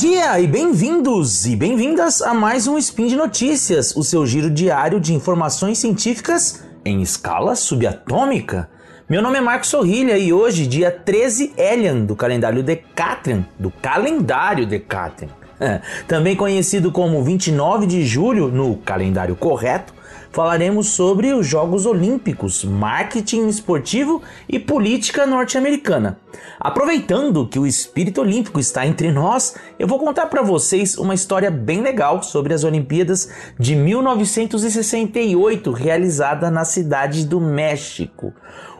dia e bem-vindos e bem-vindas a mais um Spin de Notícias, o seu giro diário de informações científicas em escala subatômica. Meu nome é Marcos Sorrilha e hoje, dia 13 Elian do calendário Decatrian, do calendário Decatrian, também conhecido como 29 de julho no calendário correto, falaremos sobre os Jogos Olímpicos, marketing esportivo e política norte-americana. Aproveitando que o espírito olímpico está entre nós, eu vou contar para vocês uma história bem legal sobre as Olimpíadas de 1968, realizada na cidade do México.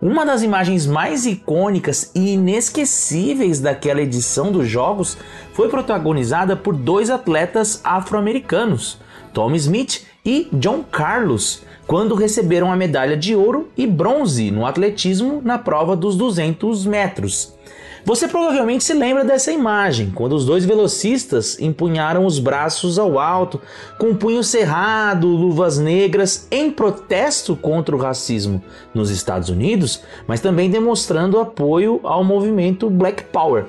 Uma das imagens mais icônicas e inesquecíveis daquela edição dos Jogos foi protagonizada por dois atletas afro-americanos, Tom Smith e John Carlos, quando receberam a medalha de ouro e bronze no atletismo na prova dos 200 metros. Você provavelmente se lembra dessa imagem, quando os dois velocistas empunharam os braços ao alto, com punho cerrado, luvas negras, em protesto contra o racismo nos Estados Unidos, mas também demonstrando apoio ao movimento Black Power.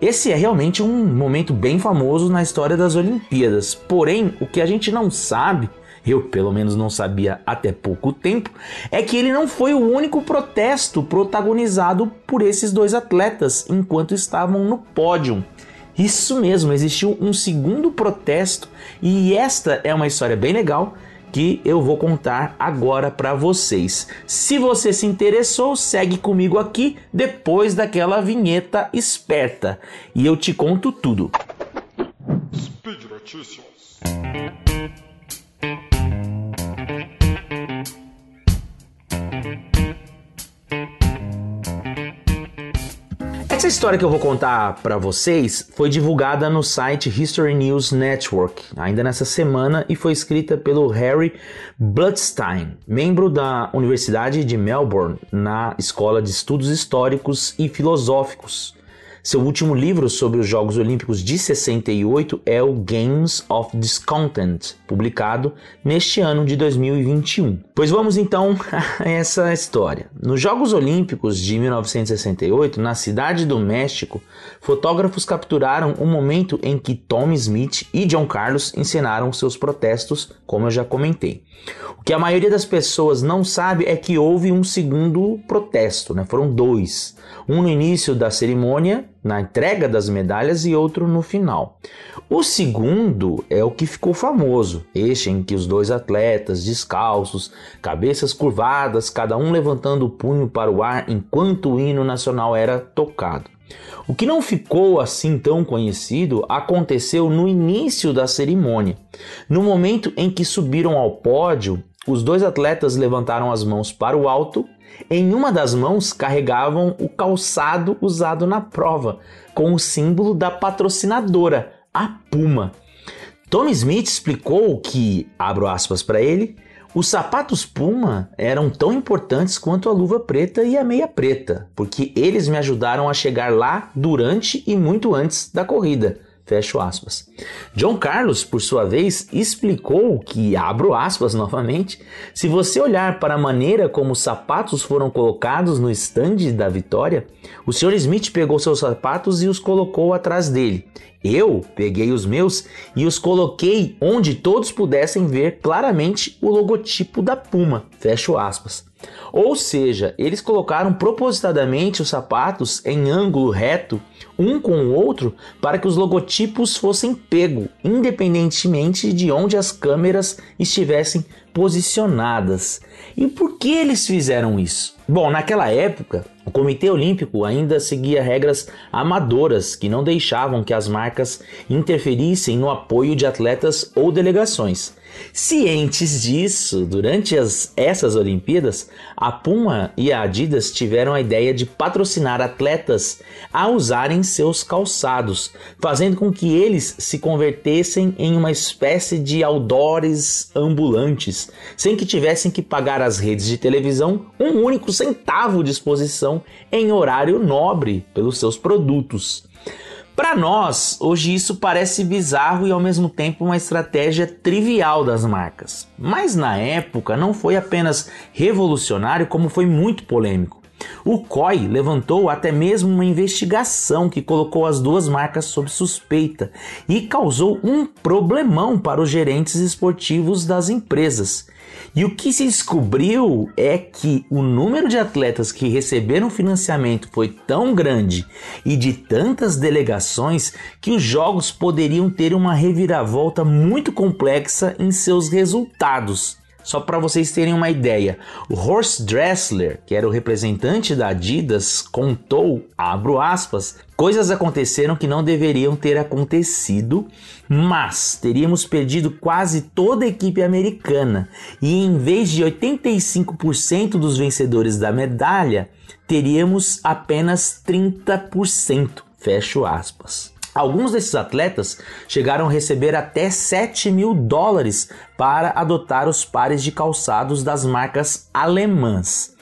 Esse é realmente um momento bem famoso na história das Olimpíadas. Porém, o que a gente não sabe eu pelo menos não sabia até pouco tempo, é que ele não foi o único protesto protagonizado por esses dois atletas enquanto estavam no pódio. Isso mesmo, existiu um segundo protesto e esta é uma história bem legal que eu vou contar agora para vocês. Se você se interessou, segue comigo aqui depois daquela vinheta esperta e eu te conto tudo. Speed Notícias. Essa história que eu vou contar para vocês foi divulgada no site History News Network ainda nessa semana e foi escrita pelo Harry Bloodstein, membro da Universidade de Melbourne na Escola de Estudos Históricos e Filosóficos. Seu último livro sobre os Jogos Olímpicos de 68 é o Games of Discontent, publicado neste ano de 2021. Pois vamos então a essa história. Nos Jogos Olímpicos de 1968, na cidade do México, fotógrafos capturaram o um momento em que Tom Smith e John Carlos encenaram seus protestos, como eu já comentei. O que a maioria das pessoas não sabe é que houve um segundo protesto, né? foram dois. Um no início da cerimônia na entrega das medalhas e outro no final. O segundo é o que ficou famoso, este em que os dois atletas descalços, cabeças curvadas, cada um levantando o punho para o ar enquanto o hino nacional era tocado. O que não ficou assim tão conhecido aconteceu no início da cerimônia. No momento em que subiram ao pódio, os dois atletas levantaram as mãos para o alto em uma das mãos carregavam o calçado usado na prova, com o símbolo da patrocinadora, a Puma. Tom Smith explicou que, abro aspas para ele, os sapatos Puma eram tão importantes quanto a luva preta e a meia preta, porque eles me ajudaram a chegar lá durante e muito antes da corrida. Fecho aspas. John Carlos, por sua vez, explicou que, abro aspas novamente, se você olhar para a maneira como os sapatos foram colocados no estande da vitória, o Sr. Smith pegou seus sapatos e os colocou atrás dele. Eu peguei os meus e os coloquei onde todos pudessem ver claramente o logotipo da Puma. Fecho aspas. Ou seja, eles colocaram propositadamente os sapatos em ângulo reto, um com o outro, para que os logotipos fossem pego, independentemente de onde as câmeras estivessem posicionadas. E por que eles fizeram isso? Bom, naquela época, o Comitê Olímpico ainda seguia regras amadoras que não deixavam que as marcas interferissem no apoio de atletas ou delegações. Cientes disso, durante as, essas Olimpíadas, a Puma e a Adidas tiveram a ideia de patrocinar atletas a usarem seus calçados, fazendo com que eles se convertessem em uma espécie de outdoors ambulantes, sem que tivessem que pagar às redes de televisão um único centavo de exposição em horário nobre pelos seus produtos. Para nós, hoje isso parece bizarro e ao mesmo tempo uma estratégia trivial das marcas. Mas na época não foi apenas revolucionário, como foi muito polêmico. O COI levantou até mesmo uma investigação que colocou as duas marcas sob suspeita e causou um problemão para os gerentes esportivos das empresas. E o que se descobriu é que o número de atletas que receberam financiamento foi tão grande e de tantas delegações que os jogos poderiam ter uma reviravolta muito complexa em seus resultados. Só para vocês terem uma ideia, o Horst Dressler, que era o representante da Adidas, contou, abro aspas, coisas aconteceram que não deveriam ter acontecido, mas teríamos perdido quase toda a equipe americana e em vez de 85% dos vencedores da medalha, teríamos apenas 30%. Fecho aspas. Alguns desses atletas chegaram a receber até 7 mil dólares para adotar os pares de calçados das marcas alemãs.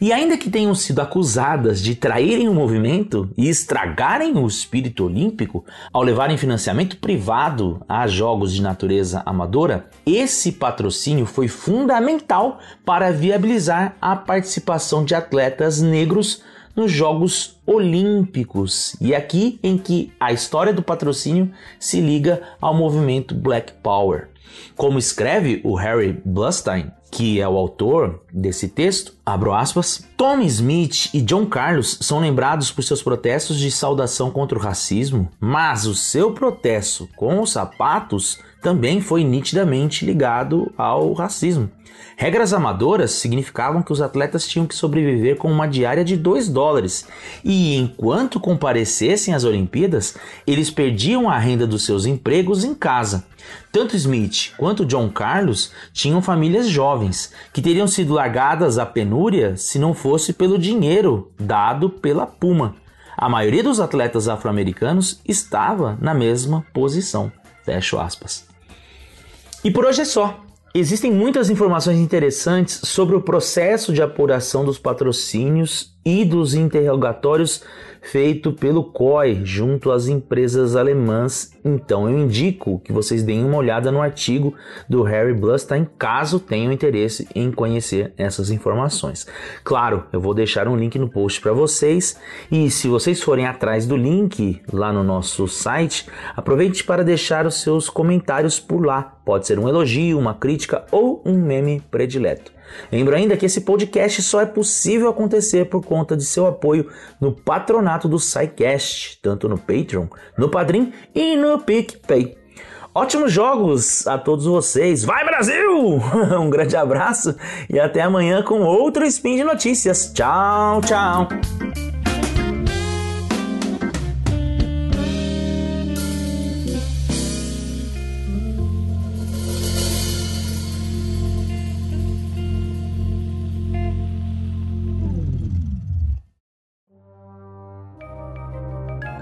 E ainda que tenham sido acusadas de traírem o movimento e estragarem o espírito olímpico ao levarem financiamento privado a jogos de natureza amadora, esse patrocínio foi fundamental para viabilizar a participação de atletas negros nos Jogos Olímpicos. E aqui em que a história do patrocínio se liga ao movimento Black Power. Como escreve o Harry Blustein, que é o autor desse texto, abro aspas, Smith e John Carlos são lembrados por seus protestos de saudação contra o racismo, mas o seu protesto com os sapatos também foi nitidamente ligado ao racismo. Regras amadoras significavam que os atletas tinham que sobreviver com uma diária de 2 dólares e, enquanto comparecessem às Olimpíadas, eles perdiam a renda dos seus empregos em casa. Tanto Smith quanto John Carlos tinham famílias jovens que teriam sido largadas à penúria se não fosse pelo dinheiro dado pela Puma. A maioria dos atletas afro-americanos estava na mesma posição. Fecho aspas. E por hoje é só. Existem muitas informações interessantes sobre o processo de apuração dos patrocínios e dos interrogatórios feito pelo COI junto às empresas alemãs. Então eu indico que vocês deem uma olhada no artigo do Harry Blustein caso tenham interesse em conhecer essas informações. Claro, eu vou deixar um link no post para vocês e se vocês forem atrás do link lá no nosso site, aproveite para deixar os seus comentários por lá. Pode ser um elogio, uma crítica ou um meme predileto. Lembro ainda que esse podcast só é possível acontecer por conta de seu apoio no patronato do SciCast, tanto no Patreon, no Padrim e no PicPay. Ótimos jogos a todos vocês. Vai Brasil! um grande abraço e até amanhã com outro Spin de Notícias. Tchau, tchau!